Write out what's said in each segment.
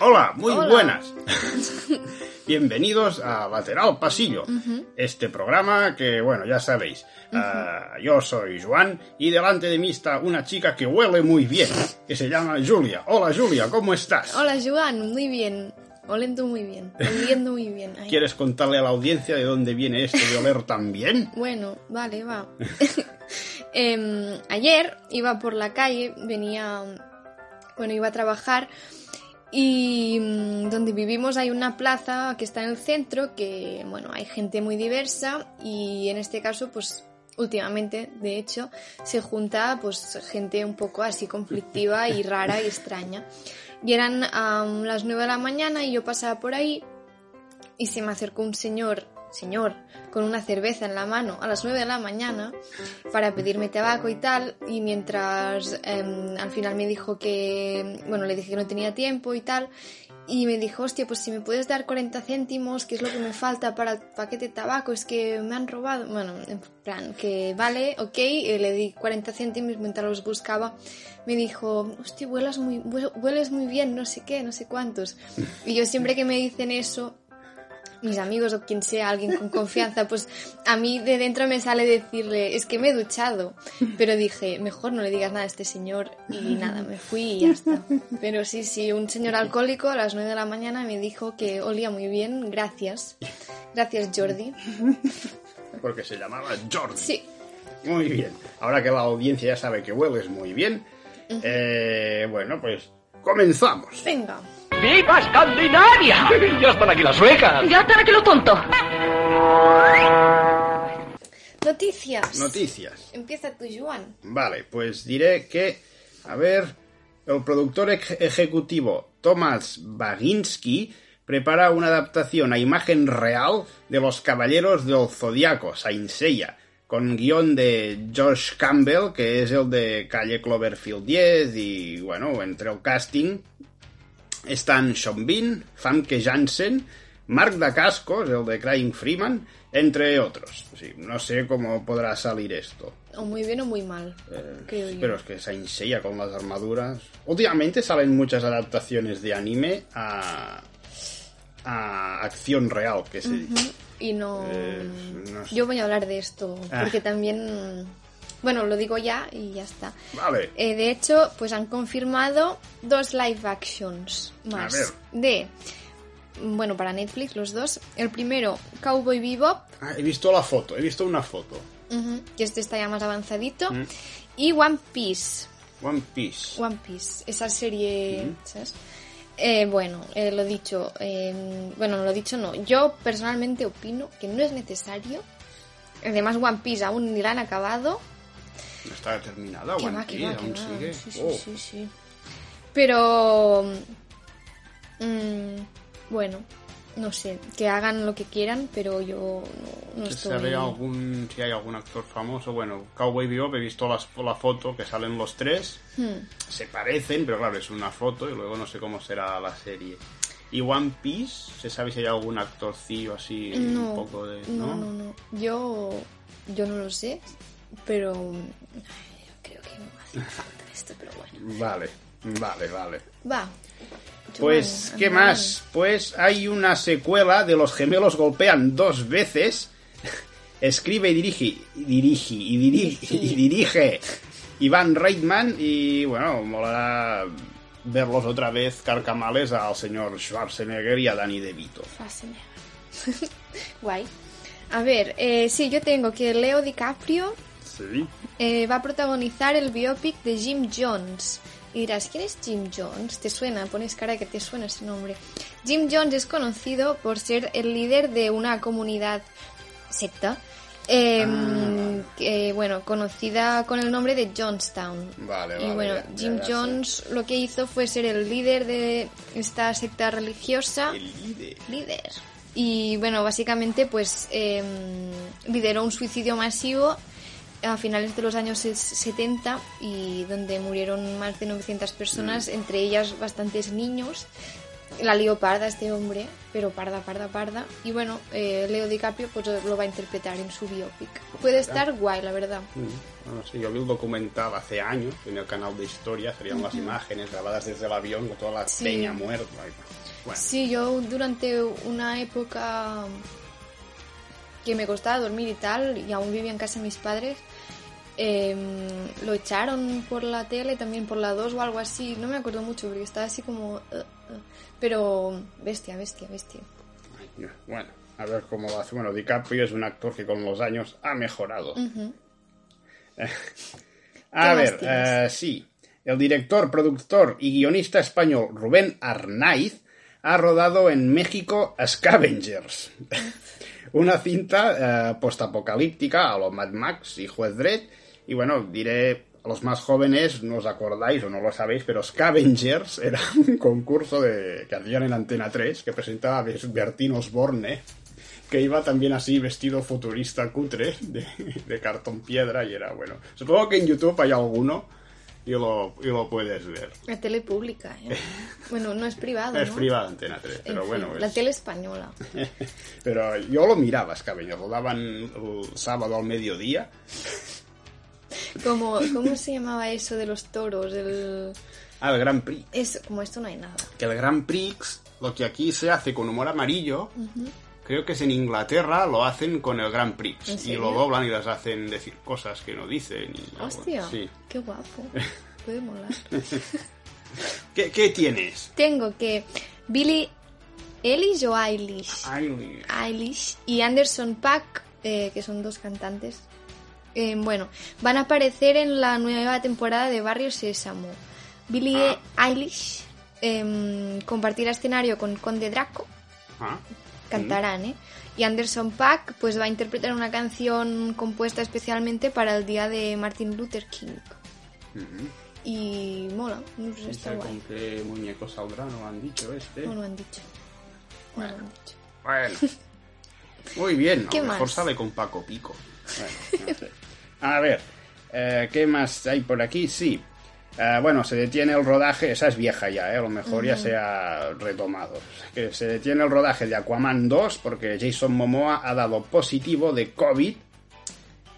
Hola, muy buenas. Bienvenidos a Lateral Pasillo, este programa que, bueno, ya sabéis, ah, yo soy Juan y delante de mí está una chica que huele muy bien, que se llama Julia. Hola Julia, ¿cómo estás? Hola Juan, muy bien. Oliendo muy bien, oliendo muy bien. Ay. ¿Quieres contarle a la audiencia de dónde viene esto de oler tan bien? Bueno, vale, va. Em, ayer iba por la calle, venía, bueno, iba a trabajar y mm, donde vivimos hay una plaza que está en el centro, que bueno, hay gente muy diversa y en este caso pues últimamente, de hecho, se junta pues gente un poco así conflictiva y rara y extraña. Y eran las 9 de la mañana y yo pasaba por ahí y se me acercó un señor, señor, con una cerveza en la mano a las 9 de la mañana para pedirme tabaco y tal. Y mientras eh, al final me dijo que, bueno, le dije que no tenía tiempo y tal. Y me dijo, hostia, pues si me puedes dar 40 céntimos, que es lo que me falta para el paquete de tabaco, es que me han robado. Bueno, en plan, que vale, ok, y le di 40 céntimos mientras los buscaba. Me dijo, hostia, hueles muy, muy bien, no sé qué, no sé cuántos. Y yo siempre que me dicen eso, mis amigos o quien sea, alguien con confianza, pues a mí de dentro me sale decirle, es que me he duchado. Pero dije, mejor no le digas nada a este señor y nada, me fui y ya está. Pero sí, sí, un señor alcohólico a las 9 de la mañana me dijo que olía muy bien, gracias. Gracias, Jordi. Porque se llamaba Jordi. Sí. Muy bien. Ahora que la audiencia ya sabe que hueles muy bien, eh, bueno, pues comenzamos. Venga. ¡Viva Escandinavia! Ya están aquí las suecas. Ya están aquí los tontos. Noticias. Noticias. Empieza tu Juan. Vale, pues diré que, a ver, el productor ej- ejecutivo Thomas Baginski prepara una adaptación a imagen real de Los Caballeros del Zodiaco, Saint Seiya, con guion de Josh Campbell, que es el de Calle Cloverfield 10, y bueno, entre el casting están Sean Bean, Famke Janssen, Mark Dacascos, el de Crying Freeman, entre otros. Sí, no sé cómo podrá salir esto. O muy bien o muy mal, creo yo. Pero es que Saint Seiya con las armaduras. Últimamente salen muchas adaptaciones de anime a. a acción real, que se dice. Y no... Eh, no sé. Yo voy a hablar de esto, Ah. porque también... Bueno, lo digo ya y ya está. Vale. Eh, de hecho, pues han confirmado dos live actions más. A ver. De... Bueno, para Netflix, los dos. El primero, Cowboy Bebop, Ah, he visto la foto, he visto una foto. que este está ya más avanzadito. Mm. Y One Piece. One Piece. One Piece, esa serie, ¿sabes? Eh, bueno, eh, lo dicho, eh, bueno, lo dicho no, yo personalmente opino que no es necesario. Además, One Piece aún ni la han acabado. No está terminada, One va, aún va. sigue. Sí, sí, Oh. sí, sí. Pero, mm, bueno, no sé, que hagan lo que quieran, pero yo no, no ¿Se estoy... sabe algún, si hay algún actor famoso? Bueno, Cowboy Bebop, he visto las- la foto que salen los tres. Hmm. Se parecen, pero claro, es una foto y luego no sé cómo será la serie. ¿Y One Piece? ¿Se sabe si hay algún actorcillo así No, un poco de...? no, no, no. Yo, yo no lo sé, pero ay, yo creo que no hace falta esto, pero bueno. Vale, vale, vale. Va. Pues, ¿qué más? Pues hay una secuela de Los gemelos golpean dos veces. Escribe y dirige, y dirige, y dirige, y dirige Iván Reitman. Y bueno, molará verlos otra vez carcamales al señor Schwarzenegger y a Danny DeVito. Guay. A ver, eh, sí, yo tengo que Leo DiCaprio Sí. eh, va a protagonizar el biopic de Jim Jones. Y dirás, ¿quién es Jim Jones? ¿Te suena? Pones cara que te suena ese nombre. Jim Jones es conocido por ser el líder de una comunidad secta Em, que, bueno, conocida con el nombre de Jonestown. Vale, y vale, bueno, ya- ya- Jim ya. Jones lo que hizo fue ser el líder de esta secta religiosa. El líder. líder. Y bueno, básicamente pues em, lideró un suicidio masivo a finales de los años ses- 70 y donde murieron más de 900 personas, entre ellas bastantes niños. La lió parda este hombre, pero parda, parda, parda. Y bueno, eh, Leo DiCaprio pues lo va a interpretar en su biopic. Puede estar guay, la verdad. Mm, Bueno, sí, yo vi el documental hace años en el canal de historia, serían las imágenes grabadas desde el avión con toda la Sí. peña muerta. Bueno, Sí, yo durante una época que me costaba dormir y tal, y aún vivía en casa de mis padres, em, lo echaron por la tele, también por la 2 o algo así, no me acuerdo mucho porque estaba así como... uh, uh, pero bestia, bestia, bestia. bueno, a ver cómo va. Bueno, DiCaprio es un actor que con los años ha mejorado. Ujú. A ver, eh, sí. El director, productor y guionista español Rubén Arnaiz ha rodado en México Scavengers, una cinta eh, postapocalíptica a lo Mad Max y Juez Dredd. Y bueno, diré a los más jóvenes, no os acordáis o no lo sabéis, pero Scavengers era un concurso de, que hacían en Antena 3 que presentaba Bertín Osborne que iba también así vestido futurista cutre de, de cartón piedra y era bueno. Supongo que en YouTube hay alguno y lo, y lo puedes ver. La tele pública, ¿eh? Bueno, no es privado, Es ¿no? privada Antena 3, pero En fin, bueno. La es- tele española. Pero yo lo miraba, Scavengers, lo daban el sábado al mediodía. Como, ¿Cómo se llamaba eso de los toros? El... al Grand Prix. Es, como esto no hay nada. Que el Grand Prix, lo que aquí se hace con humor amarillo, creo que es en Inglaterra lo hacen con el Grand Prix. ¿En Y lo doblan y les hacen decir cosas que no dicen. Y Hostia, Sí. qué guapo. Puede molar. ¿Qué, qué tienes? Tengo que Billy Eilish o Eilish. Eilish y Anderson Paak, eh, que son dos cantantes, eh, bueno, van a aparecer en la nueva temporada de Barrio Sésamo. Billy Eilish em, compartirá escenario con Conde Draco, ah. Cantarán, ¿eh? Y Anderson Paak pues va a interpretar una canción compuesta especialmente para el día de Martin Luther King. Y mola, no sé, No está sé guay. con qué muñeco saldrá, no lo han dicho este. No lo han dicho. No lo han dicho. Bueno. Muy bien, a ¿Qué lo mejor más? sale con Paco Pico. Bueno, no sé. A ver, eh, ¿qué más hay por aquí? Sí. Eh, bueno, se detiene el rodaje, esa es vieja ya, ¿eh? a lo mejor ya se ha retomado. Que se detiene el rodaje de Aquaman 2 porque Jason Momoa ha dado positivo de COVID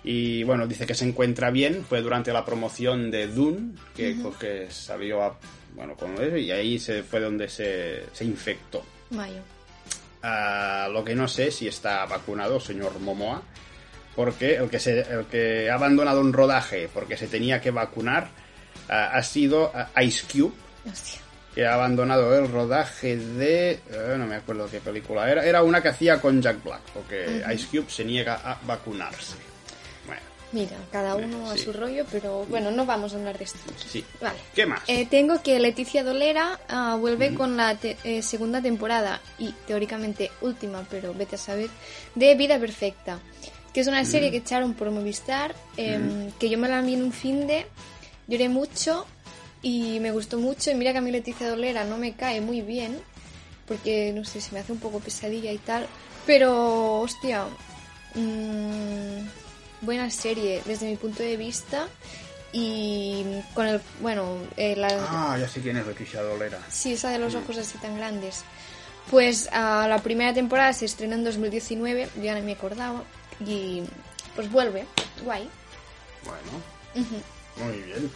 y bueno, dice que se encuentra bien. Fue durante la promoción de Dune que, que salió a, bueno, con eso y ahí se fue donde se, se infectó. Mayo. Ah, lo que no sé si está vacunado, señor Momoa, porque el que, se, el que ha abandonado un rodaje porque se tenía que vacunar ah, ha sido Ice Cube, Hostia. que ha abandonado el rodaje de... eh, no me acuerdo qué película era. Era una que hacía con Jack Black, porque Ice Cube se niega a vacunarse. Bueno, Mira, cada uno a Sí. su rollo, pero bueno, no vamos a hablar de esto. sí. Vale. ¿Qué más? Eh, tengo que Leticia Dolera ah, vuelve con la te- eh, segunda temporada y teóricamente última, pero vete a saber, de Vida Perfecta, que es una serie que echaron por Movistar, em, que yo me la vi en un fin de, lloré mucho y me gustó mucho y mira que a mí Leticia Dolera no me cae muy bien, porque no sé, se me hace un poco pesadilla y tal, pero hostia, mm, buena serie desde mi punto de vista y con el, bueno, eh, la, Ah, ya sé quién es Leticia Dolera. Sí, esa de los ojos así tan grandes. Pues ah, la primera temporada se estrenó en 2019, yo ya no me acordaba, y pues vuelve, guay. Bueno, muy bien.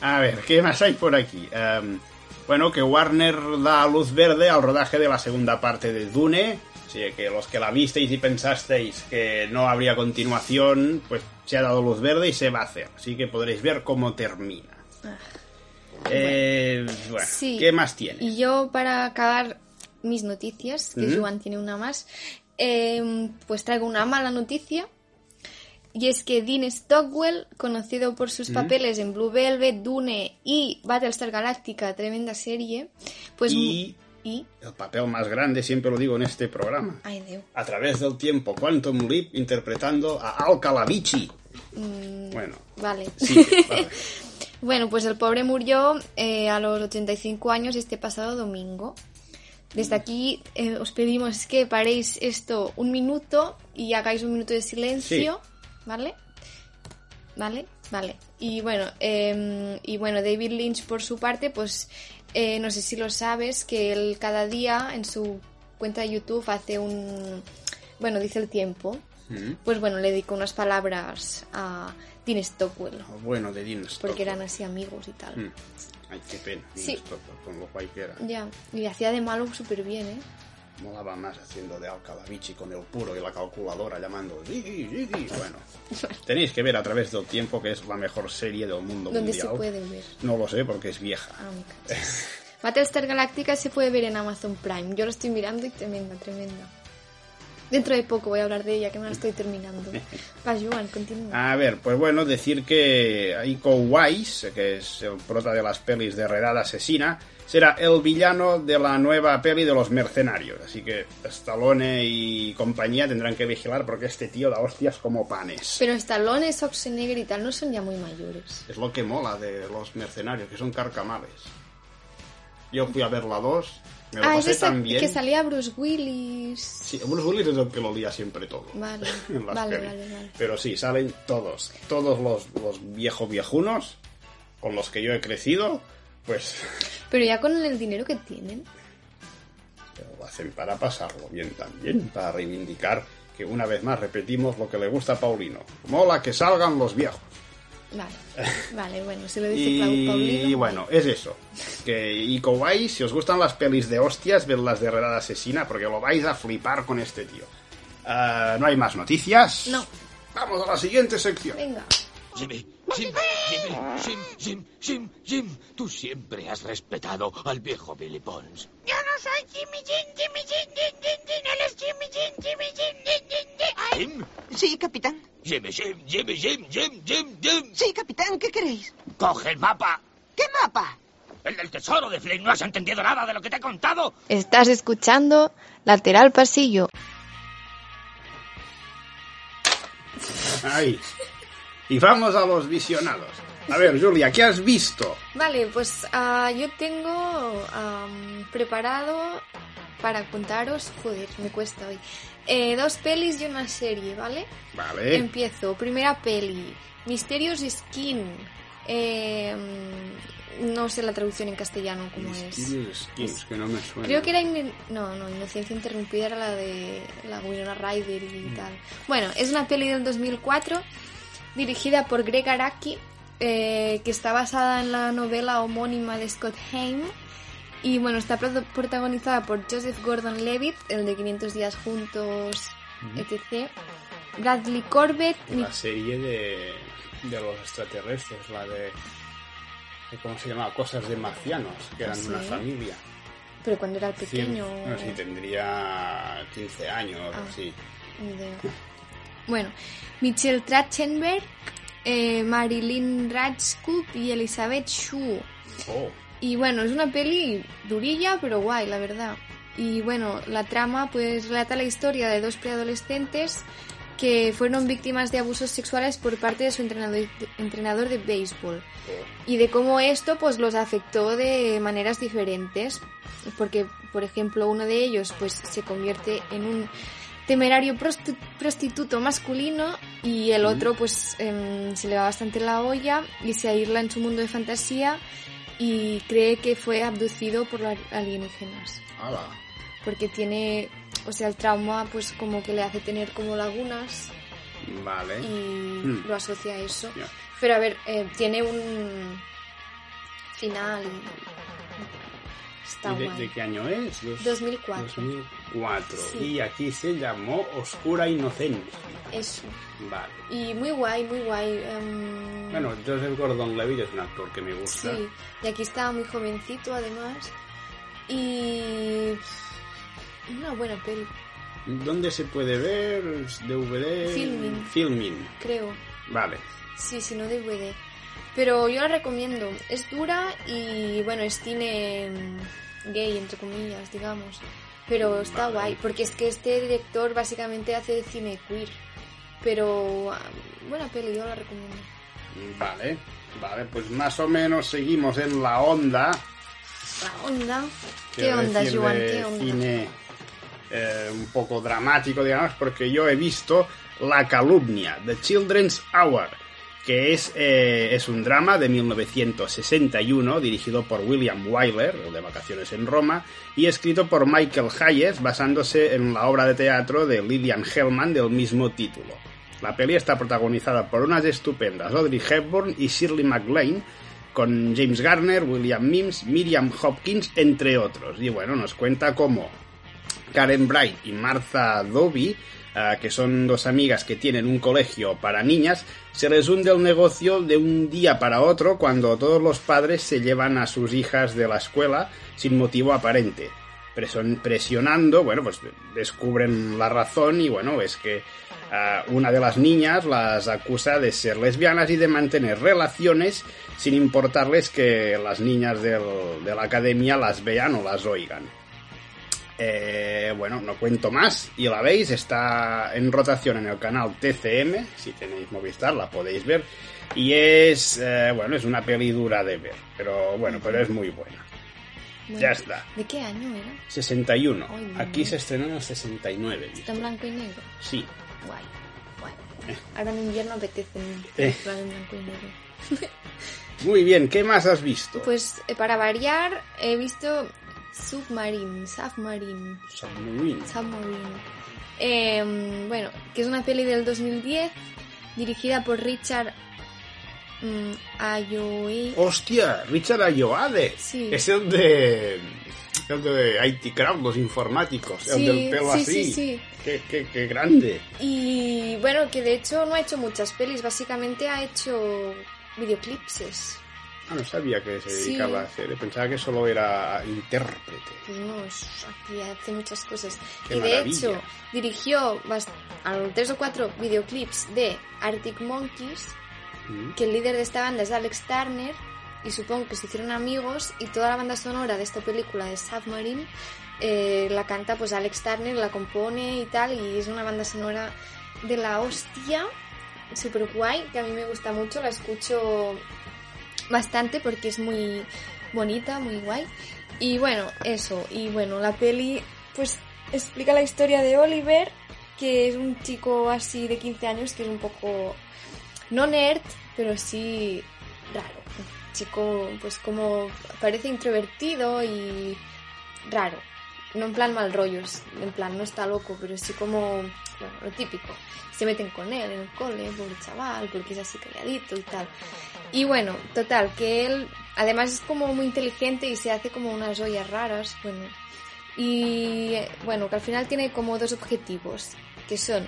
A ver, ¿qué más hay por aquí? Em, bueno, que Warner da luz verde al rodaje de la segunda parte de Dune. Así que los que la visteis y pensasteis que no habría continuación, pues se ha dado luz verde y se va a hacer. Así que podréis ver cómo termina. Eh, bueno, Sí. ¿qué más tienes? Y yo para acabar mis noticias, que Ujú. Joan tiene una más, eh, pues traigo una mala noticia. Y es que Dean Stockwell, conocido por sus papeles en Blue Velvet, Dune y Battlestar Galactica, tremenda serie, pues Y Y... El papel más grande, siempre lo digo en este programa. Ay, Dios. A través del tiempo, Quantum Leap interpretando a Al Calavici. Bueno, Vale. sí, vale. Bueno, pues el pobre murió eh, a los 85 años este pasado domingo. Desde aquí eh, os pedimos que paréis esto un minuto y hagáis un minuto de silencio, ¿vale? ¿Vale? Vale. Y bueno, eh, y bueno, David Lynch por su parte, pues eh, no sé si lo sabes, que él cada día en su cuenta de YouTube hace un... Bueno, dice el tiempo. Mm. Pues bueno, le dedico unas palabras a Dean Stockwell, Lo bueno de Dean Stockwell. porque eran así amigos y tal. Mm. Ay, qué pena. Dean Sí. Stockwell, con lo guay que era. Ya, y hacía de malo súper bien, ¿eh? Molaba más haciendo de Al Calavici con el puro y la calculadora llamando Ziggy, Ziggy. Bueno, tenéis que ver a través del tiempo que es la mejor serie del mundo Donde se mundial. puede ver. No lo sé porque es vieja. Ah. Battlestar Galactica se puede ver en Amazon Prime. Yo lo estoy mirando y tremenda, tremenda. Dentro de poco voy a hablar de ella, que me la estoy terminando. Va, Joan, continúa. A ver, pues bueno, decir que Iko Wise, que es el prota de las pelis de Redada Asesina, será el villano de la nueva peli de los mercenarios. Así que Stallone y compañía tendrán que vigilar porque este tío da hostias como panes. Pero Stallone, Schwarzenegger y tal no son ya muy mayores. Es lo que mola de los mercenarios, que son carcamales. Yo fui a ver la 2, me lo Ah, es pasé esa tan bien. que salía Bruce Willis. Sí, Bruce Willis es el que lo lía siempre todo. Vale, en las vale, vale, vale. Pero sí, salen todos. Todos los, los viejos viejunos con los que yo he crecido, pues Pero ya con el dinero que tienen. lo hacen para pasarlo bien también, para reivindicar que una vez más repetimos lo que le gusta a Paulino. Mola que salgan los viejos. Vale, vale, bueno, se lo dice Pau- Paulino. Y bueno, es eso. Que Iko Wise, si os gustan las pelis de hostias, ved las de Redada Asesina, porque lo vais a flipar con este tío. Ah, no hay más noticias. No. Vamos a la siguiente sección. Venga. Jimmy, Jimmy, Jimmy, Jim, Jim, Jim, Jim. Tú siempre has respetado al viejo Billy Bones. Yo no soy Jimmy Jim, Jimmy Jim, Jim, Jim, Jim. Él es Jimmy Jim, Jimmy Jim, Jim, Jim, Jim. Ay, Jim, Sí, capitán. Jimmy, Jim, Jimmy, Jim, Jim, Jim, Jim. Sí, capitán, ¿qué queréis? Coge el mapa. ¿Qué mapa? El del tesoro de Flynn. ¿No has entendido nada de lo que te he contado? Estás escuchando Lateral Pasillo. Ahí. Y vamos a los visionados. A ver, Julia, ¿qué has visto? Vale, pues ah, yo tengo am, preparado para contaros, joder, me cuesta hoy, eh, dos pelis y una serie, ¿vale? Vale. Empiezo. Primera peli, Misterios Skin. Eh, no sé la traducción en castellano cómo es. Mysterious Skins, que no me suena. Creo que era... No, no, Inocencia Interrumpida era la de la Winona Ryder y tal. Bueno, es una peli del 2004 dirigida por Greg Araki eh, que está basada en la novela homónima de Scott Haim y bueno, está pro- protagonizada por Joseph Gordon-Levitt, el de 500 días juntos, etc. Bradley Corbett, La serie de, de los extraterrestres, la de, de- ¿Cómo se llamaba? Cosas de marcianos, que eran ¿Ah, una familia. pero cuando era pequeño... no sé, tendría 15 años o Ah. así. Ni idea. Bueno, Michelle Trachtenberg, eh, Marilyn Rajskub y Elizabeth Shue. Oh, Y bueno, es una peli durilla, pero guay, la verdad. Y bueno, la trama pues relata la historia de dos preadolescentes que fueron víctimas de abusos sexuales por parte de su entrenador, entrenador de béisbol. Y de cómo esto pues los afectó de maneras diferentes. Porque, por ejemplo, uno de ellos pues se convierte en un temerario prosti- prostituto masculino y el otro pues em, se le va bastante la olla y se aísla en su mundo de fantasía y cree que fue abducido por los alienígenas. Porque tiene o sea el trauma pues como que le hace tener como lagunas Vale. y Hmm. lo asocia a eso. Pero a ver eh, tiene un final y está ¿Y de, guay de qué año es? Dos- 2004 2004. Sí. Y aquí se llamó Oscura Inocencia. eso Vale. y muy guay muy guay em, Bueno, Joseph Gordon-Levitt es un actor que me gusta. Sí, y aquí estaba muy jovencito además. Y. Una buena peli, ¿Dónde se puede ver? DVD. Filmin. Filmin. creo. Vale. Sí, si no DVD. Pero yo la recomiendo. Es dura y bueno, es cine mm, gay, entre comillas, digamos. Pero está Vale. guay, porque es que este director básicamente hace cine queer. Pero ah, buena peli, yo la recomiendo. Vale, vale, pues más o menos seguimos en la onda. La onda. ¿Qué onda, de ¿Qué onda? Cine eh, un poco dramático, digamos, porque yo he visto La calumnia, The Children's Hour, que es, eh, es un drama de 1961 dirigido por William Wyler, de Vacaciones en Roma, y escrito por Michael Hayes basándose en la obra de teatro de Lillian Hellman del mismo título. La peli está protagonizada por unas estupendas Audrey Hepburn y Shirley MacLaine, con James Garner, William Mims, Miriam Hopkins, entre otros. Y bueno, nos cuenta cómo Karen Bright y Martha Dobie, que son dos amigas que tienen un colegio para niñas, se les hunde el negocio de un día para otro cuando todos los padres se llevan a sus hijas de la escuela sin motivo aparente. Presion- presionando, bueno, pues descubren la razón y bueno, es que una de las niñas las acusa de ser lesbianas y de mantener relaciones sin importarles que las niñas del- de la academia las vean o las oigan. Eh, bueno, no cuento más. Y la veis, está en rotación en el canal TCM. Si tenéis Movistar, la podéis ver. Y es, eh, bueno, es una peli dura de ver. Pero bueno, pero es muy buena. Bueno, Ya está. ¿De qué año era? 61. Ay, Dios Aquí se estrenó en el 69. ¿viste? Está en blanco y negro. Sí. Guay, guay. Ahora en invierno apetece Eh. en blanco y negro. Muy bien, ¿qué más has visto? Pues eh, para variar, he visto Submarine, Submarine, Submarine. Submarine. Em, bueno, que es una peli del 2010 dirigida por Richard mm, Ayoade. ¡Hostia! Richard Ayoade. Sí. Es el de. El de IT Crowd, los informáticos. el Sí, del pelo sí, así. sí, sí. Qué, qué, qué grande. Y bueno, que de hecho no ha hecho muchas pelis, básicamente ha hecho videoclipses. Ah, no sabía que se Sí. dedicaba a hacer. Pensaba que solo era intérprete. No, aquí hace muchas cosas. Qué y de hecho, dirigió tres o cuatro videoclips de Arctic Monkeys, Mm. que el líder de esta banda es Alex Turner, y supongo que se hicieron amigos, y toda la banda sonora de esta película de Submarine eh, la canta pues Alex Turner, la compone y tal, y es una banda sonora de la hostia, super guay, que a mí me gusta mucho, la escucho bastante porque es muy bonita, muy guay. Y bueno, eso, y bueno, la peli pues explica la historia de Oliver, que es un chico así de 15 años que es un poco no nerd, pero sí raro. Un chico pues como parece introvertido y raro. No en plan mal rollos, en plan no está loco, pero sí como bueno, lo típico. Se meten con él en el cole, pobre chaval, porque es así calladito y tal. Y bueno, total, que él además es como muy inteligente y se hace como unas ollas raras, bueno. Y bueno, que al final tiene como dos objetivos, que son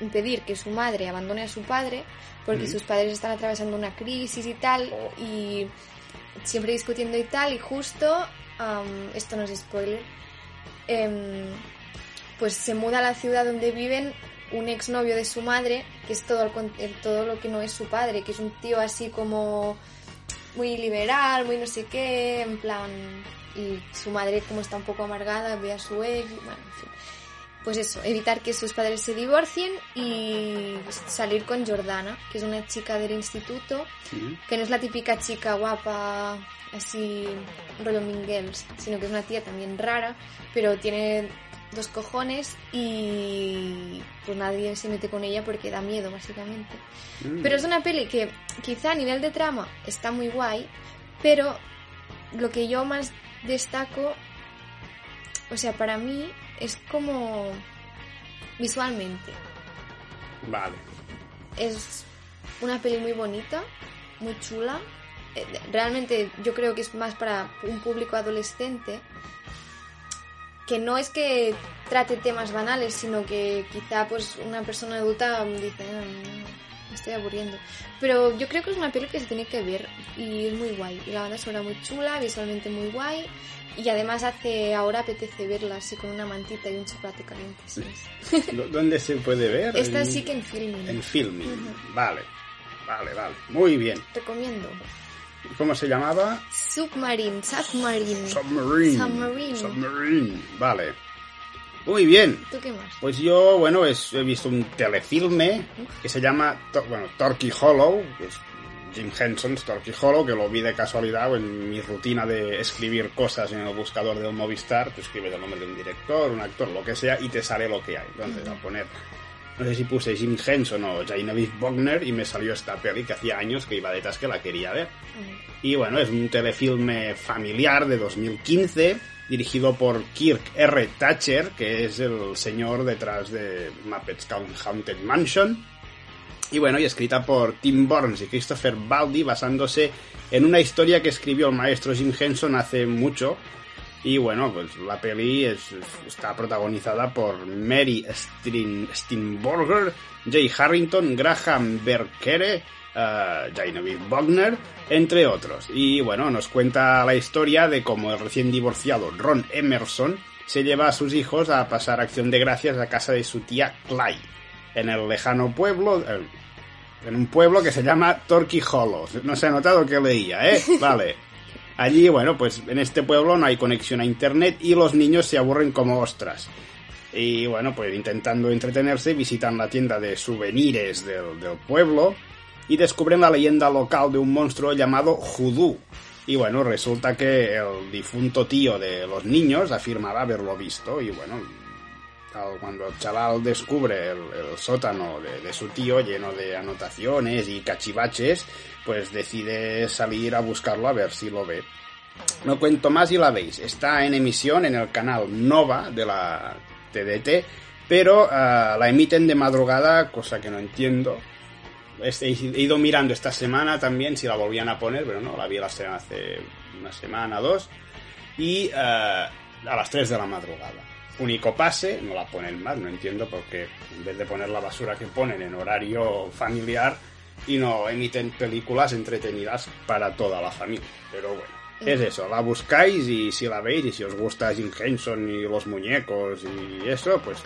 impedir que su madre abandone a su padre, porque Ujú. sus padres están atravesando una crisis y tal, y siempre discutiendo y tal, y justo, am, esto no es spoiler, em, pues se muda a la ciudad donde viven un exnovio de su madre, que es todo, el todo lo que no es su padre, que es un tío así como muy liberal, muy no sé qué, en plan... Y su madre como está un poco amargada, ve a su ex, y bueno, en fin. Pues eso, evitar que sus padres se divorcien y salir con Jordana, que es una chica del instituto, que no es la típica chica guapa, así, rollo sino que es una tía también rara, pero tiene dos cojones y pues nadie se mete con ella porque da miedo, básicamente. Mm. Pero es una peli que quizá a nivel de trama está muy guay, pero lo que yo más destaco, o sea, para mí es como visualmente. Vale. Es una peli muy bonita, muy chula. Eh, Realmente yo creo que es más para un público adolescente. Que no es que trate temas banales, sino que quizá pues una persona adulta dice, "Ah, me estoy aburriendo. Pero yo creo que es una peli que se tiene que ver y es muy guay. Y la banda sonora muy chula, visualmente muy guay. Y además hace, ahora apetece verla así con una mantita y un chocolate caliente. ¿sabes? ¿Dó- ¿Dónde se puede ver? Esta En- sí que en filming. En filming. Vale. Vale, vale. Muy bien. Recomiendo. ¿Cómo se llamaba? Submarine, Submarine. Submarine. Submarine. Submarine. Vale. Muy bien. ¿Tú qué más? Pues yo, bueno, es- he visto un telefilme que se llama, bueno, Torquay Hollow, que es Jim Henson's Torquay Hollow, que lo vi de casualidad en mi rutina de escribir cosas en el buscador del Movistar, tú escribes el nombre de un director, un actor, lo que sea, y te sale lo que hay. Entonces, a poner, no sé si puse Jim Henson o Genevieve Bogner y me salió esta peli que hacía años que iba detrás que la quería ver. Y bueno, es un telefilme familiar de 2015, dirigido por Kirk R. Thatcher, que es el señor detrás de Muppets Haunted Mansion. Y bueno, y escrita por Tim Burns y Christopher Baldi, basándose en una historia que escribió el maestro Jim Henson hace mucho. Y bueno, pues la peli es- es- está protagonizada por Mary Steenburgen, Jay Harrington, Graham Berkere, uh, Genevieve Bogner, entre otros. Y bueno, nos cuenta la historia de cómo el recién divorciado Ron Emerson se lleva a sus hijos a pasar acción de gracias a casa de su tía Clay, en el lejano pueblo, eh, en un pueblo que se llama Torquay Hollow. No se ha notado que leía, ¿eh? Vale. Allí, bueno, pues en este pueblo no hay conexión a internet y los niños se aburren como ostras. Y bueno, pues intentando entretenerse, visitan la tienda de souvenirs del, pueblo y descubren la leyenda local de un monstruo llamado Hoodoo. Y bueno, resulta que el difunto tío de los niños afirmaba haberlo visto y bueno, cuando el chaval descubre el, sótano de su tío lleno de anotaciones y cachivaches, pues decide salir a buscarlo a ver si lo ve. No cuento más y la veis. Está en emisión en el canal Nova de la TDT, pero ah, la emiten de madrugada, cosa que no entiendo. He ido mirando esta semana también si la volvían a poner, pero no, la vi la semana hace una semana, dos. Y ah, a las 3 de la madrugada. Único pase, no la ponen más, no entiendo por qué en vez de poner la basura que ponen en horario familiar y no emiten películas entretenidas para toda la familia. Pero bueno, es eso, la buscáis y si la veis y si os gusta Jim Henson y los muñecos y eso, pues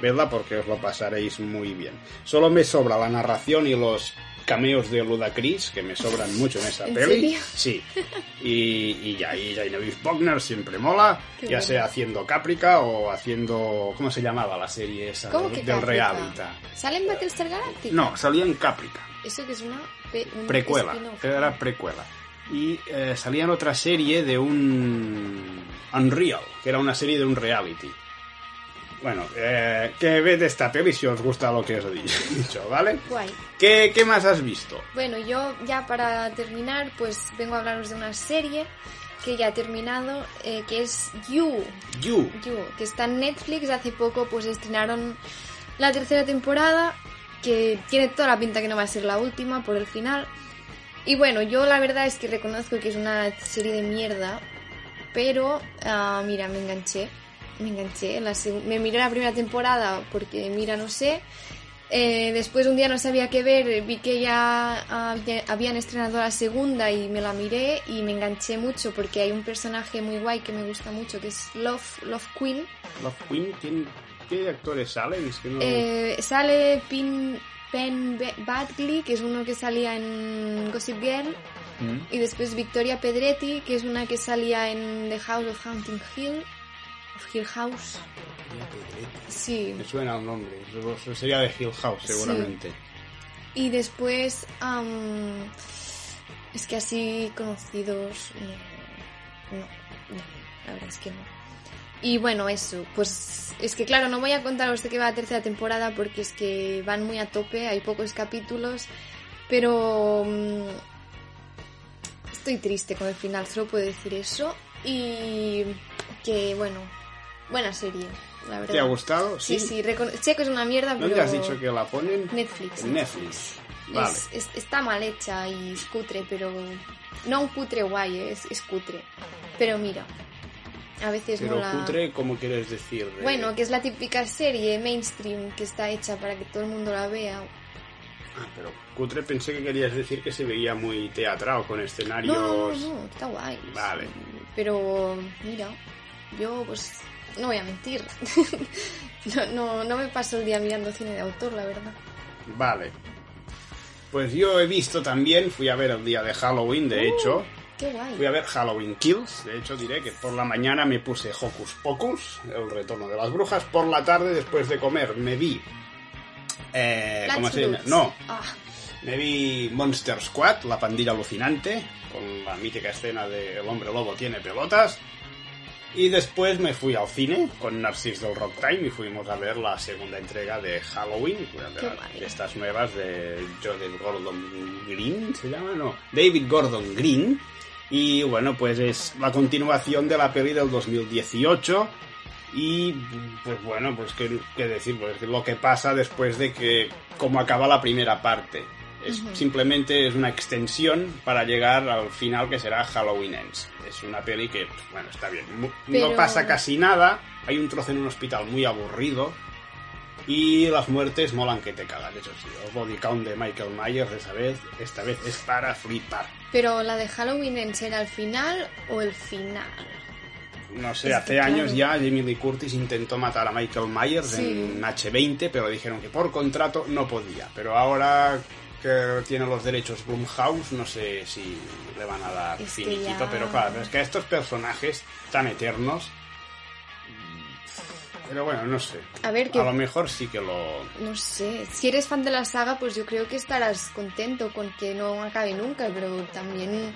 vedla porque os lo pasaréis muy bien. Solo me sobra la narración y los cameos de Ludacris, que me sobran mucho en esa ¿En peli. serio? Sí. Y, y ya, y Genevieve Bogner siempre mola, Qué ya bueno. sea haciendo Caprica o haciendo... ¿Cómo se llamaba la serie esa? ¿Cómo del, que del reality. ¿Sale en Battlestar Galactica? No, salía en Caprica. Eso que es una... Precuela. Era precuela. Y eh, salía en otra serie de un Unreal, que era una serie de un reality. Bueno, eh, que ved esta peli si os gusta lo que os he dicho, ¿vale? Guay. ¿Qué, qué más has visto? Bueno, yo ya para terminar, pues vengo a hablaros de una serie que ya ha terminado, eh, que es You. You. You, que está en Netflix. Hace poco pues estrenaron la tercera temporada, que tiene toda la pinta que no va a ser la última por el final. Y bueno, yo la verdad es que reconozco que es una serie de mierda, pero ah, mira, me enganché. Me enganché. La seg- me miré la primera temporada porque, mira, no sé. Eh, después un día no sabía qué ver, vi que ya había- habían estrenado la segunda y me la miré y me enganché mucho porque hay un personaje muy guay que me gusta mucho que es Love, Love Queen. Love Queen, ¿quién- ¿qué actores salen? Es que no... Eh, sale Pin, Penn Badgley, que es uno que salía en Gossip Girl, Mm. y después Victoria Pedretti, que es una que salía en The House of Haunting Hill, of Hill House. Sí. Me suena el nombre. Sería de Hill House, seguramente. Y después, am, es que así conocidos, no, no, no, la verdad es que no. Y bueno, eso, pues es que claro, no voy a contaros de qué va la tercera temporada porque es que van muy a tope, hay pocos capítulos, pero mm, estoy triste con el final, solo puedo decir eso. Y que bueno, buena serie, la verdad. ¿Te ha gustado? Sí, sí, recono- sé que es una mierda, pero... ¿Dónde has dicho que la ponen? Netflix. En Netflix. Vale. Es- es- está mal hecha y es cutre, pero no un cutre guay, eh, es, es cutre. Pero mira, a veces Pero mola. cutre, ¿cómo quieres decir? De- Bueno, que es la típica serie mainstream que está hecha para que todo el mundo la vea. Ah, pero cutre pensé que querías decir que se veía muy teatral, con escenarios... No, no, no, está guay. Vale. Pero mira, yo pues no voy a mentir. no, no, no me paso el día mirando cine de autor, la verdad. Vale. Pues yo he visto también, fui a ver el día de Halloween, de hecho. Qué guay. Fui a ver Halloween Kills, de hecho diré que por la mañana me puse Hocus Pocus, el retorno de las brujas, por la tarde después de comer me vi... Eh, ¿Cómo se llama? No, Ah, me vi Monster Squad, la pandilla alucinante, con la mítica escena de El hombre lobo tiene pelotas. Y después me fui al cine con Narcis del Rock Time y fuimos a ver la segunda entrega de Halloween, de, de estas nuevas de Joseph Gordon Green, ¿se llama? No, David Gordon Green. Y bueno, pues es la continuación de la peli del 2018. Y pues bueno, pues qué, qué decir, pues lo que pasa después de que, como acaba la primera parte. Es, Simplemente es una extensión para llegar al final que será Halloween Ends. Es una peli que, bueno, está bien. Pero- No pasa casi nada. Hay un trozo en un hospital muy aburrido. Y las muertes molan que te cagas, eso sí. El body count de Michael Myers esta vez, esta vez es para flipar. pero la de Halloween en ser al final o el final. No sé, Es hace años claro. ya Jamie Lee Curtis intentó matar a Michael Myers Sí. en H20, pero dijeron que por contrato no podía. Pero ahora que tiene los derechos Blumhouse, no sé si le van a dar Es finiquito, ya- pero claro, es que a estos personajes tan eternos... Pero bueno, no sé. A ver, que A lo mejor sí que lo... no sé, si eres fan de la saga, pues yo creo que estarás contento con que no acabe nunca, pero también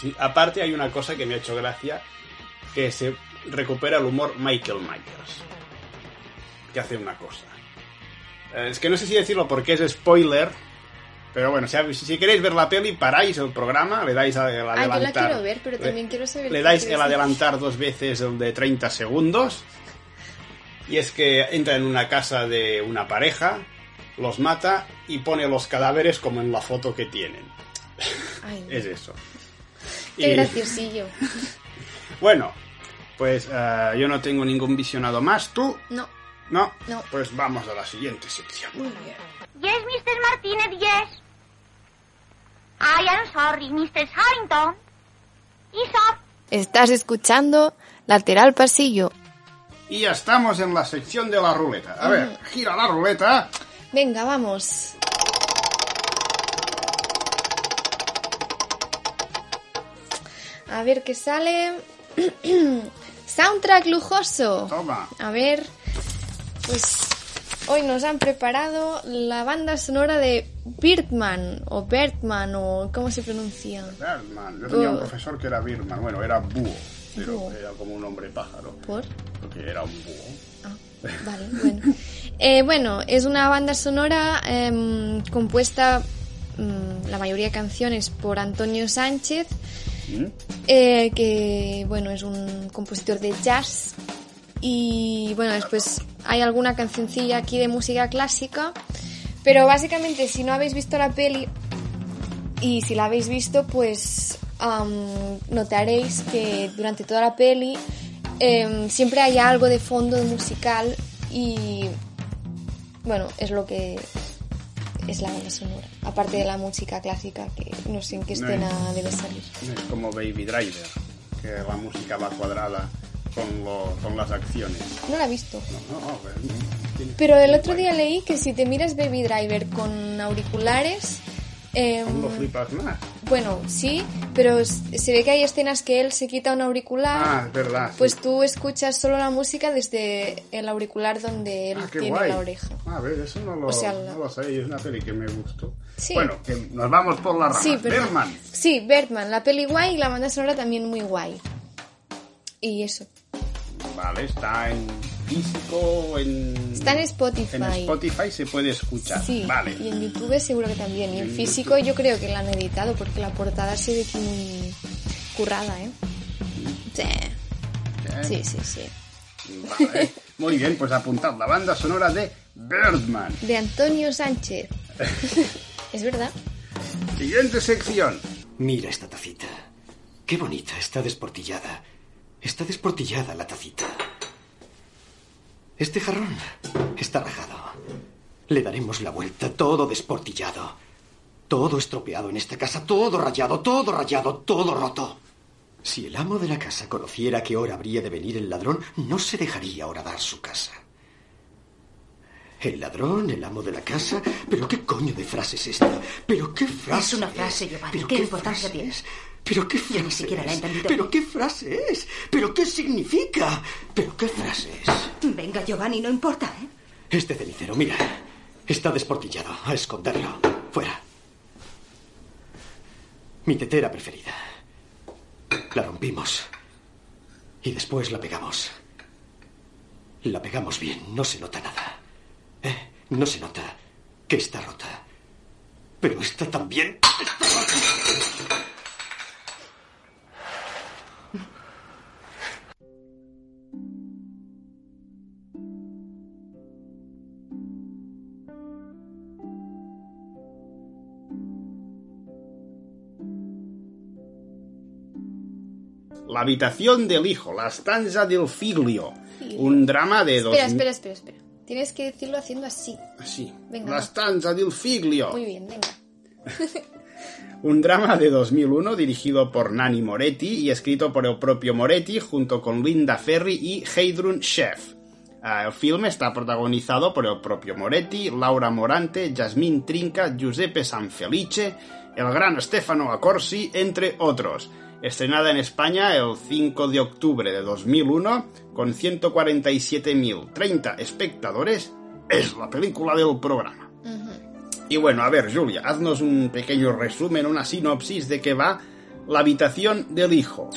Sí, aparte hay una cosa que me ha hecho gracia, que se recupera el humor Michael Myers. Que hace una cosa. Eh, Es que no sé si decirlo porque es spoiler, pero bueno, si, si queréis ver la peli, paráis el programa, le dais al Ah, yo la adelantar. quiero ver, pero le- también quiero saber Le qué dais el decir. adelantar dos veces el de 30 segundos. Y es que entra en una casa de una pareja, los mata y pone los cadáveres como en la foto que tienen. Ay, Es eso. qué Y- graciosillo. bueno, pues eh, yo no tengo ningún visionado más. ¿Tú? No, No. No. Pues vamos a la siguiente sección. muy bien. Yes, Mr. Martinez, yes. I am sorry, Mr. Harrington. Isa. Estás escuchando Lateral Pasillo. Y ya estamos en la sección de la ruleta. A ver, gira la ruleta. Venga, vamos. A ver qué sale. Soundtrack lujoso. Toma. A ver, pues hoy nos han preparado la banda sonora de Birdman o Birdman o ¿cómo se pronuncia? Birdman. Yo tenía un Oh. profesor que era Birdman. Bueno, era búho. Pero Búho. era como un hombre pájaro. ¿Por? Porque era un búho. Ah, vale, bueno. Eh, bueno, es una banda sonora em, compuesta, mm, la mayoría de canciones, por Antonio Sánchez, ¿Mm? eh, que, bueno, es un compositor de jazz. Y, bueno, después hay alguna cancioncilla aquí de música clásica. Pero básicamente, si no habéis visto la peli, y si la habéis visto, pues am, notaréis que durante toda la peli em, siempre hay algo de fondo musical y bueno, es lo que es la banda sonora. Aparte de la música clásica, que no sé en qué No escena es- debe salir. Es como Baby Driver. Que la música va cuadrada con, lo- con las acciones. No la he visto. No, no, no, pero, el otro día leí que si te miras Baby Driver con auriculares, Aún lo flipas más. bueno, sí, pero se ve que hay escenas que él se quita un auricular. Ah, es verdad. sí. Pues tú escuchas solo la música desde el auricular donde él Ah, tiene guay. la oreja. A ver, eso no lo, O sea, no lo sabía. Es una peli que me gustó. Sí. Bueno, que nos vamos por la rama. Sí, pero... Birdman. Sí, Birdman, la peli guay y la banda sonora también muy guay. Y eso. Vale, está en físico, en... Está en Spotify. En Spotify se puede escuchar. Sí, Vale. y en YouTube seguro que también. Y en En físico YouTube. yo creo que la han editado porque la portada se ve muy currada, ¿eh? Sí, sí, sí. sí. Vale. Muy bien, pues apuntad la banda sonora de Birdman. De Antonio Sánchez. es verdad. Siguiente sección. Mira esta tacita. Qué bonita, está desportillada. Está desportillada la tacita. Este jarrón está rajado. Le daremos la vuelta, todo desportillado. Todo estropeado en esta casa, todo rayado, todo rayado, todo roto. Si el amo de la casa conociera a qué hora habría de venir el ladrón, no se dejaría horadar su casa. El ladrón, el amo de la casa. ¿Pero qué coño de frase es esta? ¿Pero qué frase Es una frase, Giovanni. ¿Pero ¿Qué qué importancia frase tiene? es? ¿Pero qué frase Yo ni siquiera la he entendido ¿Pero qué frase es? ¿Pero qué significa? ¿Pero qué frase es? Venga, Giovanni, no importa, ¿eh? Este cenicero, mira. Está desportillado. A esconderlo. Fuera. Mi tetera preferida. La rompimos. Y después la pegamos. La pegamos bien. No se nota nada. ¿Eh? No se nota que está rota. Pero esta también. está rota. La habitación del hijo, la stanza del figlio. Un drama de dos... Espera, espera, espera, espera. Tienes que decirlo haciendo así. Sí. Venga, La va. stanza del figlio. Muy bien, venga. Un drama de 2001 dirigido por Nani Moretti y escrito por el propio Moretti junto con Linda Ferry y Heidrun Chef. Ah, El film está protagonizado por el propio Moretti, Laura Morante, Jasmine Trinca, Giuseppe Sanfelice, el gran Stefano Accorsi, entre otros. Estrenada en España el 5 de octubre de 2001 con 147.030 espectadores, es la película del programa. Y bueno, a ver, Julia, haznos un pequeño resumen, una sinopsis de qué va la habitación del hijo.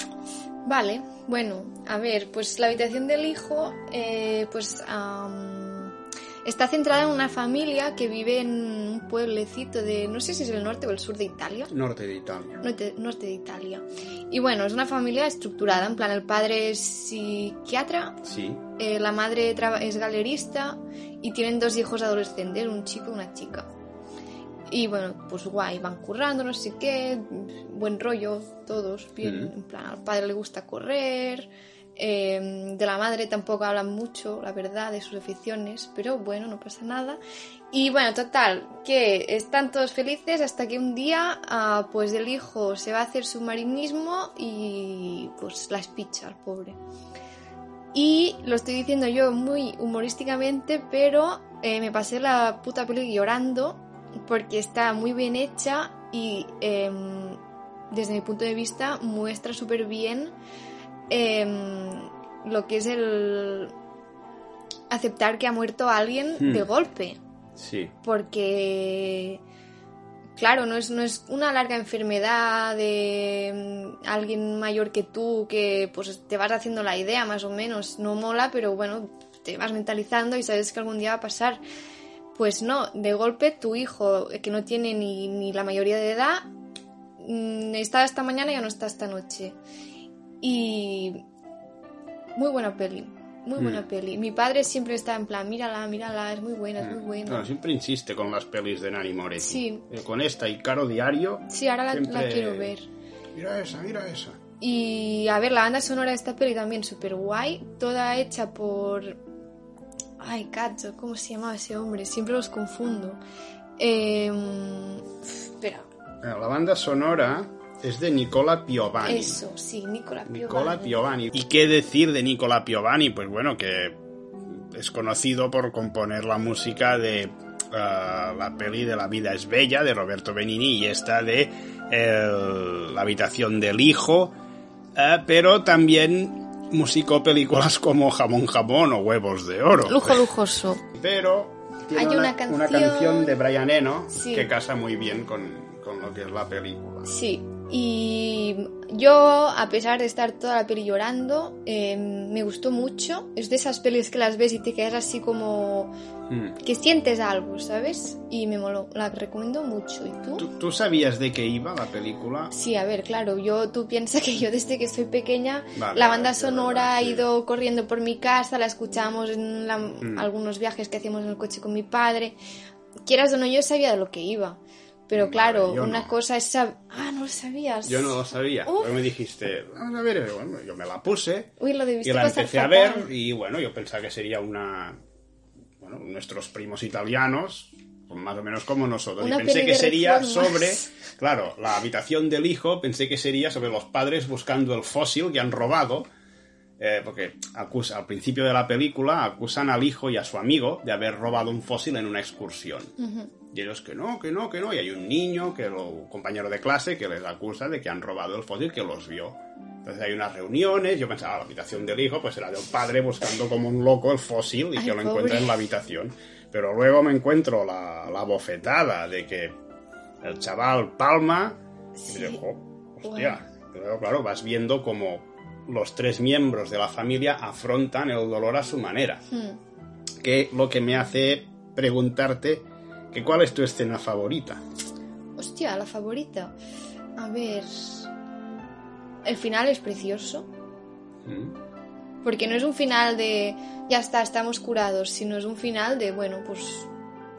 Vale, bueno, a ver, pues la habitación del hijo, eh, pues am, está centrada en una familia que vive en un pueblecito de, no sé si es el norte o el sur de Italia. Norte de Italia. Norte, norte de Italia. Y bueno, es una familia estructurada, en plan, el padre es psiquiatra, Sí. eh, la madre es galerista y tienen dos hijos adolescentes, un chico y una chica. Y bueno, pues guay, van currando, no sé qué, buen rollo, todos, bien, Mm. en plan, al padre le gusta correr, eh, de la madre tampoco hablan mucho, la verdad, de sus aficiones, pero bueno, no pasa nada. Y bueno, total, que están todos felices hasta que un día, ah, pues el hijo se va a hacer submarinismo y pues la espicha al pobre. Y lo estoy diciendo yo muy humorísticamente, pero eh, me pasé la puta peli llorando porque está muy bien hecha y em, desde mi punto de vista muestra súper bien em, lo que es el aceptar que ha muerto alguien Hmm. de golpe. Sí. Porque, claro, no es, no es una larga enfermedad de mm, alguien mayor que tú que pues te vas haciendo la idea más o menos. No mola, pero bueno, te vas mentalizando y sabes que algún día va a pasar. Pues no, de golpe tu hijo, que no tiene ni, ni la mayoría de edad, mm, está esta mañana y ya no está esta noche. Y muy buena peli, muy Mm. buena peli. Mi padre siempre está en plan, mírala, mírala, es muy buena, es muy buena. Bueno, siempre insiste con las pelis de Nani Moretti. Sí. Eh, Con esta y Caro Diario. Sí, ahora la, quiero ver. Mira esa, mira esa. Y a ver, la banda sonora de esta peli también súper guay, toda hecha por... Ay, cacho, ¿cómo se llamaba ese hombre? Siempre los confundo. Eh, espera, La banda sonora es de Nicola Piovani. eso, sí, Nicola Piovani. Nicola Piovani. ¿Y qué decir de Nicola Piovani? Pues bueno, que es conocido por componer la música de eh, la peli de La vida es bella de Roberto Benini y esta de el- La habitación del hijo, eh, pero también musicó películas como Jamón Jamón o Huevos de Oro. Lujo lujoso. Pero tiene Hay una, una canción- canción de Brian Eno Sí. que casa muy bien con, con lo que es la película. Sí, y yo, a pesar de estar toda la peli llorando, eh, me gustó mucho. Es de esas pelis que las ves y te quedas así como Mm. que sientes algo, ¿sabes? Y me moló, la recomiendo mucho. ¿Y tú? ¿Tú, tú sabías de qué iba la película? Sí, a ver, claro, yo tú piensas que yo desde que soy pequeña Vale, la banda sí, sonora verdad, ha sí. ido corriendo por mi casa, la escuchamos en la- Mm. algunos viajes que hacíamos en el coche con mi padre. Quieras o no, yo sabía de lo que iba. Pero claro, una no. cosa es sab- Ah, no lo sabías. Yo no lo sabía. Pero me dijiste, vamos a ver, y bueno, yo me la puse Uy, lo y la empecé a fatal. ver y bueno, yo pensaba que sería una... Bueno, nuestros primos italianos, pues más o menos como nosotros. Una y pensé que sería reformas. sobre, claro, la habitación del hijo, pensé que sería sobre los padres buscando el fósil que han robado eh, porque acusa, al principio de la película acusan al hijo y a su amigo de haber robado un fósil en una excursión. Y ellos que no, que no, que no. Y hay un niño, que lo, un compañero de clase, que les acusa de que han robado el fósil, que los vio. Entonces hay unas reuniones, yo pensaba, la habitación del hijo, pues era del padre buscando como un loco el fósil y Ay, que lo pobre. encuentra en la habitación. Pero luego me encuentro la, la bofetada de que el chaval palma y me digo, hostia. Pero claro, vas viendo como los tres miembros de la familia afrontan el dolor a su manera. Hmm. Que lo que me hace preguntarte que cuál es tu escena favorita. Hostia, la favorita. A ver. El final es precioso. ¿Mm? Porque no es un final de ya está, estamos curados, sino es un final de, bueno, pues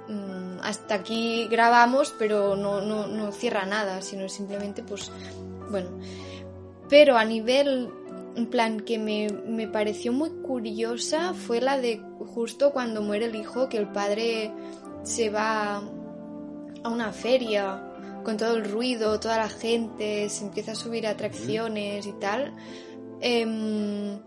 mm, hasta aquí grabamos, pero no, no, no cierra nada, sino simplemente, pues, bueno. Pero a nivel, en plan, que me, me pareció muy curiosa fue la de justo cuando muere el hijo, que el padre se va a una feria con todo el ruido, toda la gente, se empieza a subir a atracciones y tal. Em,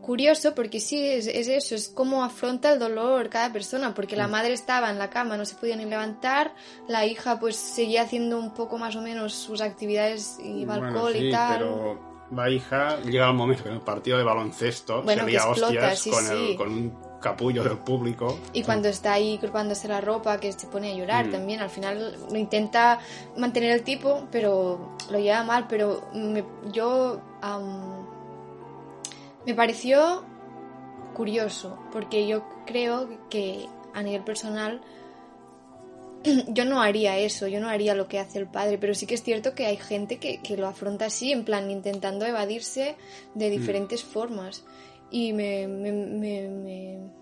curioso porque sí, es, es eso, es cómo afronta el dolor cada persona, porque la madre estaba en la cama, no se podía ni levantar, la hija pues seguía haciendo un poco más o menos sus actividades y Bueno, sí, y tal. pero la hija llega el momento que en el partido de baloncesto Bueno, se lía explota, hostias sí, con, sí. El, con un capullo del público. Y cuando está ahí grupándose la ropa, que se pone a llorar Mm. también, al final lo intenta mantener el tipo, pero lo lleva mal. Pero me- yo am, me pareció curioso, porque yo creo que a nivel personal yo no haría eso, yo no haría lo que hace el padre, pero sí que es cierto que hay gente que, que lo afronta así, en plan intentando evadirse de diferentes formas. Y me, me- me- me,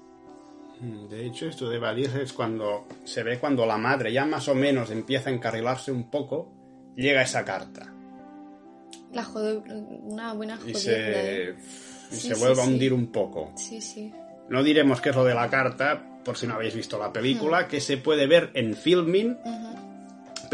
Mm, De hecho, esto de evadirse es cuando se ve cuando la madre ya más o menos empieza a encarrilarse un poco, llega esa carta La jode... Una buena y se, ¿eh? y Sí, se sí, vuelve a hundir un poco. Sí, sí. No diremos qué es lo de la carta, por si no habéis visto la película, que se puede ver en filming.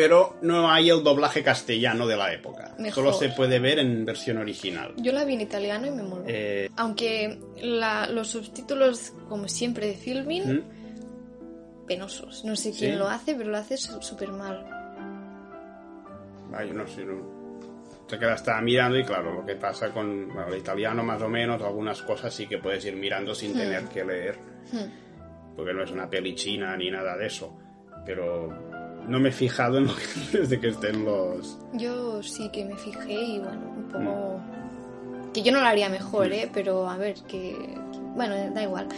Pero no hay el doblaje castellano de la época. Mejor. Solo se puede ver en versión original. Yo la vi en italiano y me moló. Eh, Aunque la- los subtítulos, como siempre, de filming, ¿Mm? penosos. No sé quién Sí. lo hace, pero lo hace súper mal. Ay, no sé, no. Se queda estaba mirando y claro, lo que pasa con bueno, el italiano más o menos, algunas cosas sí que puedes ir mirando sin Hmm. tener que leer, Hmm. porque no es una peli china ni nada de eso. Pero no me he fijado en lo que desde que estén los... Yo sí que me fijé y bueno, un poco... Que yo no lo haría mejor, ¿eh? Pero a ver, que... que- Bueno, da igual.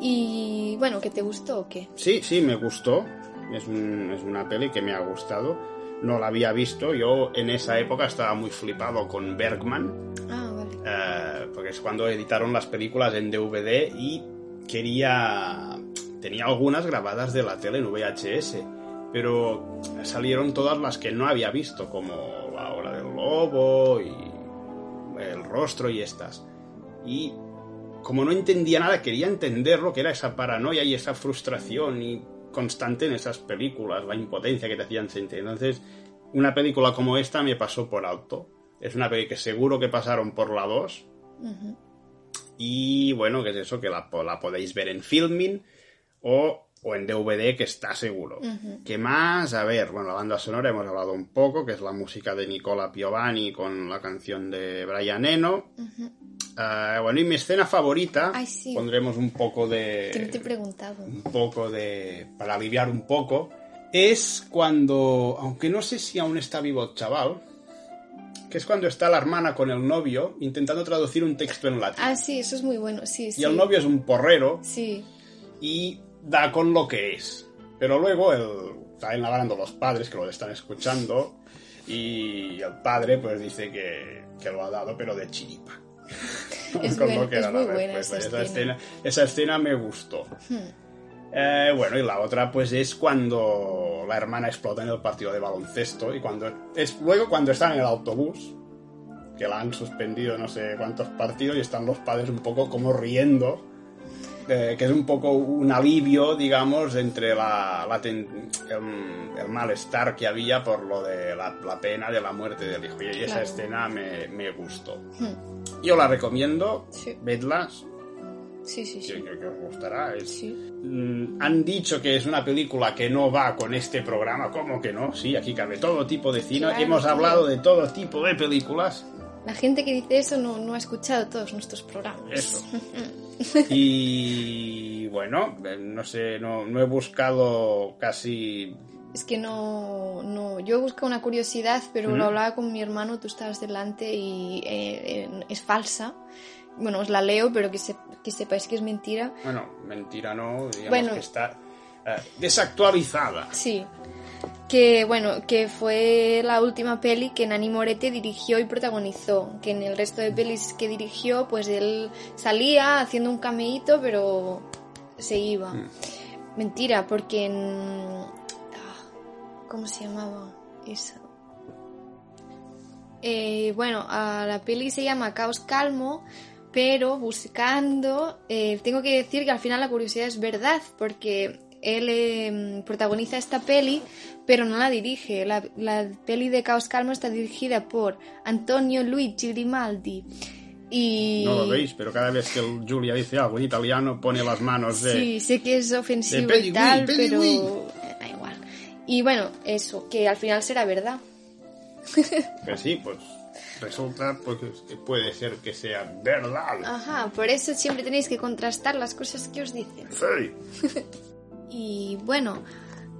Y bueno, ¿que te gustó o qué? Sí, sí, me gustó. Es, un- es una peli que me ha gustado. No la había visto. Yo en esa época estaba muy flipado con Bergman. Ah, vale. eh, porque es cuando editaron las películas en DVD y quería... Tenía algunas grabadas de la tele en VHS, pero salieron todas las que no había visto, como La Hora del Lobo y El Rostro y estas. Y como no entendía nada, quería entender lo que era esa paranoia y esa frustración y constante en esas películas, la impotencia que te hacían sentir. Entonces, una película como esta me pasó por alto. Es una peli que seguro que pasaron por la 2. Ujú. Y bueno, que es eso, que la podéis ver en filming o, o en DVD, que está seguro. Ujú. ¿Qué más? A ver, bueno, la banda sonora hemos hablado un poco, que es la música de Nicola Piovani con la canción de Brian Eno. Ujú. Ah, bueno, y mi escena favorita, Ay, sí. pondremos un poco Que no te he de... preguntado. Un poco de... para aliviar un poco, es cuando, aunque no sé si aún está vivo el chaval, que es cuando está la hermana con el novio intentando traducir un texto en latín. Ah, sí, eso es muy bueno. Sí, sí. Y el novio es un porrero Sí. y da con lo que es. Pero luego el, están hablando los padres que lo están escuchando y el padre pues dice que, que lo ha dado pero de chiripa. Es Con buena- lo que es era muy la buena respuesta. esa esa, escena. escena. esa escena me gustó. Hmm. Eh, bueno, y la otra pues es cuando la hermana explota en el partido de baloncesto y cuando es luego cuando están en el autobús que la han suspendido no sé cuántos partidos y están los padres un poco como riendo eh, que es un poco un alivio digamos entre la, la ten- el, el malestar que había por lo de la, la pena de la muerte del hijo y esa Claro. escena me, me gustó Hmm. Yo la recomiendo, Sí. vedlas, Sí, sí, sí. que, os gustará. Es- Sí. Mm, han dicho que es una película que no va con este programa, ¿cómo que no? Sí, aquí cabe todo tipo de cine. Claro, Hemos hablado de todo tipo de películas. La gente que dice eso no, no ha escuchado todos nuestros programas. Eso. Y bueno, no sé, no, no he buscado casi... Es que no, no. Yo he buscado una curiosidad, pero lo hablaba con mi hermano, tú estabas delante y eh, eh, es falsa. Bueno, os la leo, pero que, se- que sepáis que es mentira. Bueno, mentira no, digamos Bueno. que está eh, desactualizada. Sí. Que bueno, que fue la última peli que Nani Moretti dirigió y protagonizó. Que en el resto de pelis que dirigió, pues él salía haciendo un cameíto, pero se iba. Mentira, porque en. ah, ¿Cómo se llamaba? Esa. Eh, bueno, a la peli se llama Caos Calmo, pero buscando, eh, tengo que decir que al final la curiosidad es verdad, porque él eh, protagoniza esta peli, pero no la dirige. La, la peli de Caos Calmo está dirigida por Antonio Luigi Grimaldi. Y... No lo veis, pero cada vez que el Julia dice algo en italiano pone las manos de... Sí, sé que es ofensivo y tal, pero eh, da igual. Y bueno, eso, que al final será verdad. Que sí, pues resulta pues, que puede ser que sea verdad. Ajá, por eso siempre tenéis que contrastar las cosas que os dicen. Sí. Y bueno,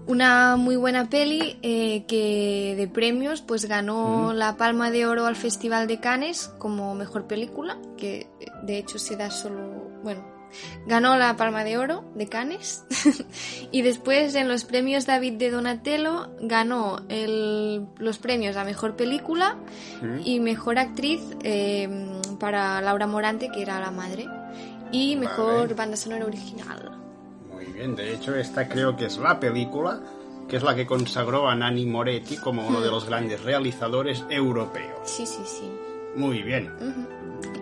una muy buena peli eh, que de premios pues ganó la Palma de Oro al Festival de Cannes como mejor película, que de hecho se da solo, bueno, ganó la Palma de Oro de Cannes y después en los premios David de Donatello ganó el- los premios a mejor película y mejor actriz eh, para Laura Morante que era la madre y mejor Vale. banda sonora original. Muy bien, de hecho esta creo que es la película que es la que consagró a Nani Moretti como uno de los grandes realizadores europeos. Sí, sí, sí. Muy bien.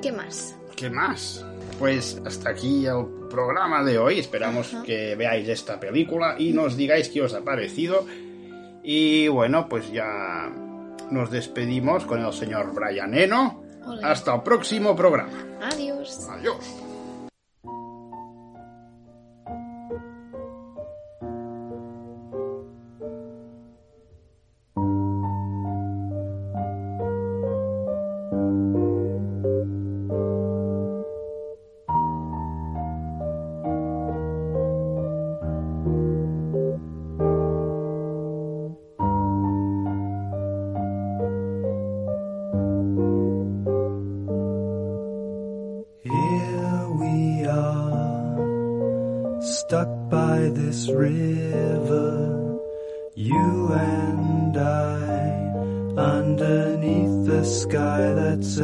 ¿Qué más? ¿Qué más? Pues hasta aquí el programa de hoy. Esperamos que veáis esta película y nos digáis qué os ha parecido. Y bueno, pues ya nos despedimos con el señor Brian Eno. Ole. Hasta el próximo programa. Adiós. Adiós. River, you and I, underneath the sky that's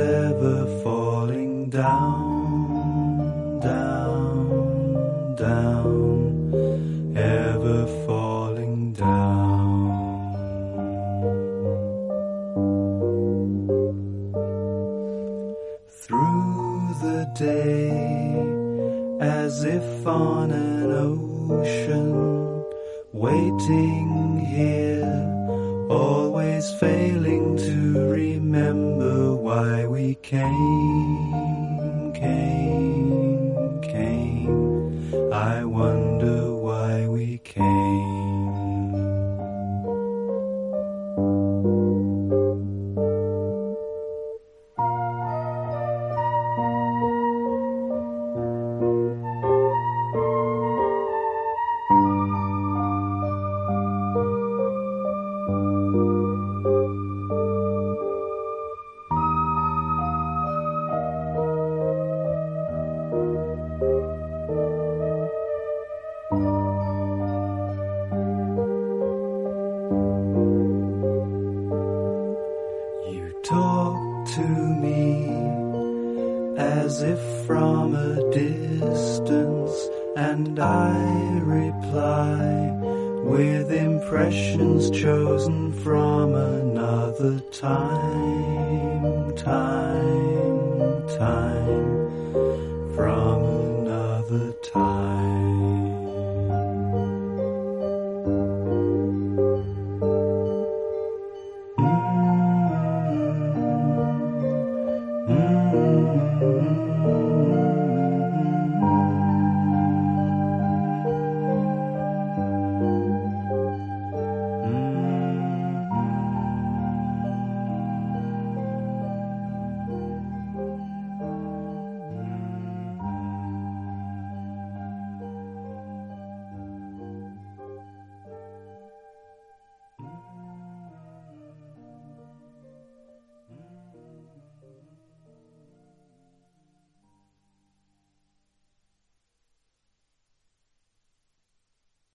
impressions chosen from another time,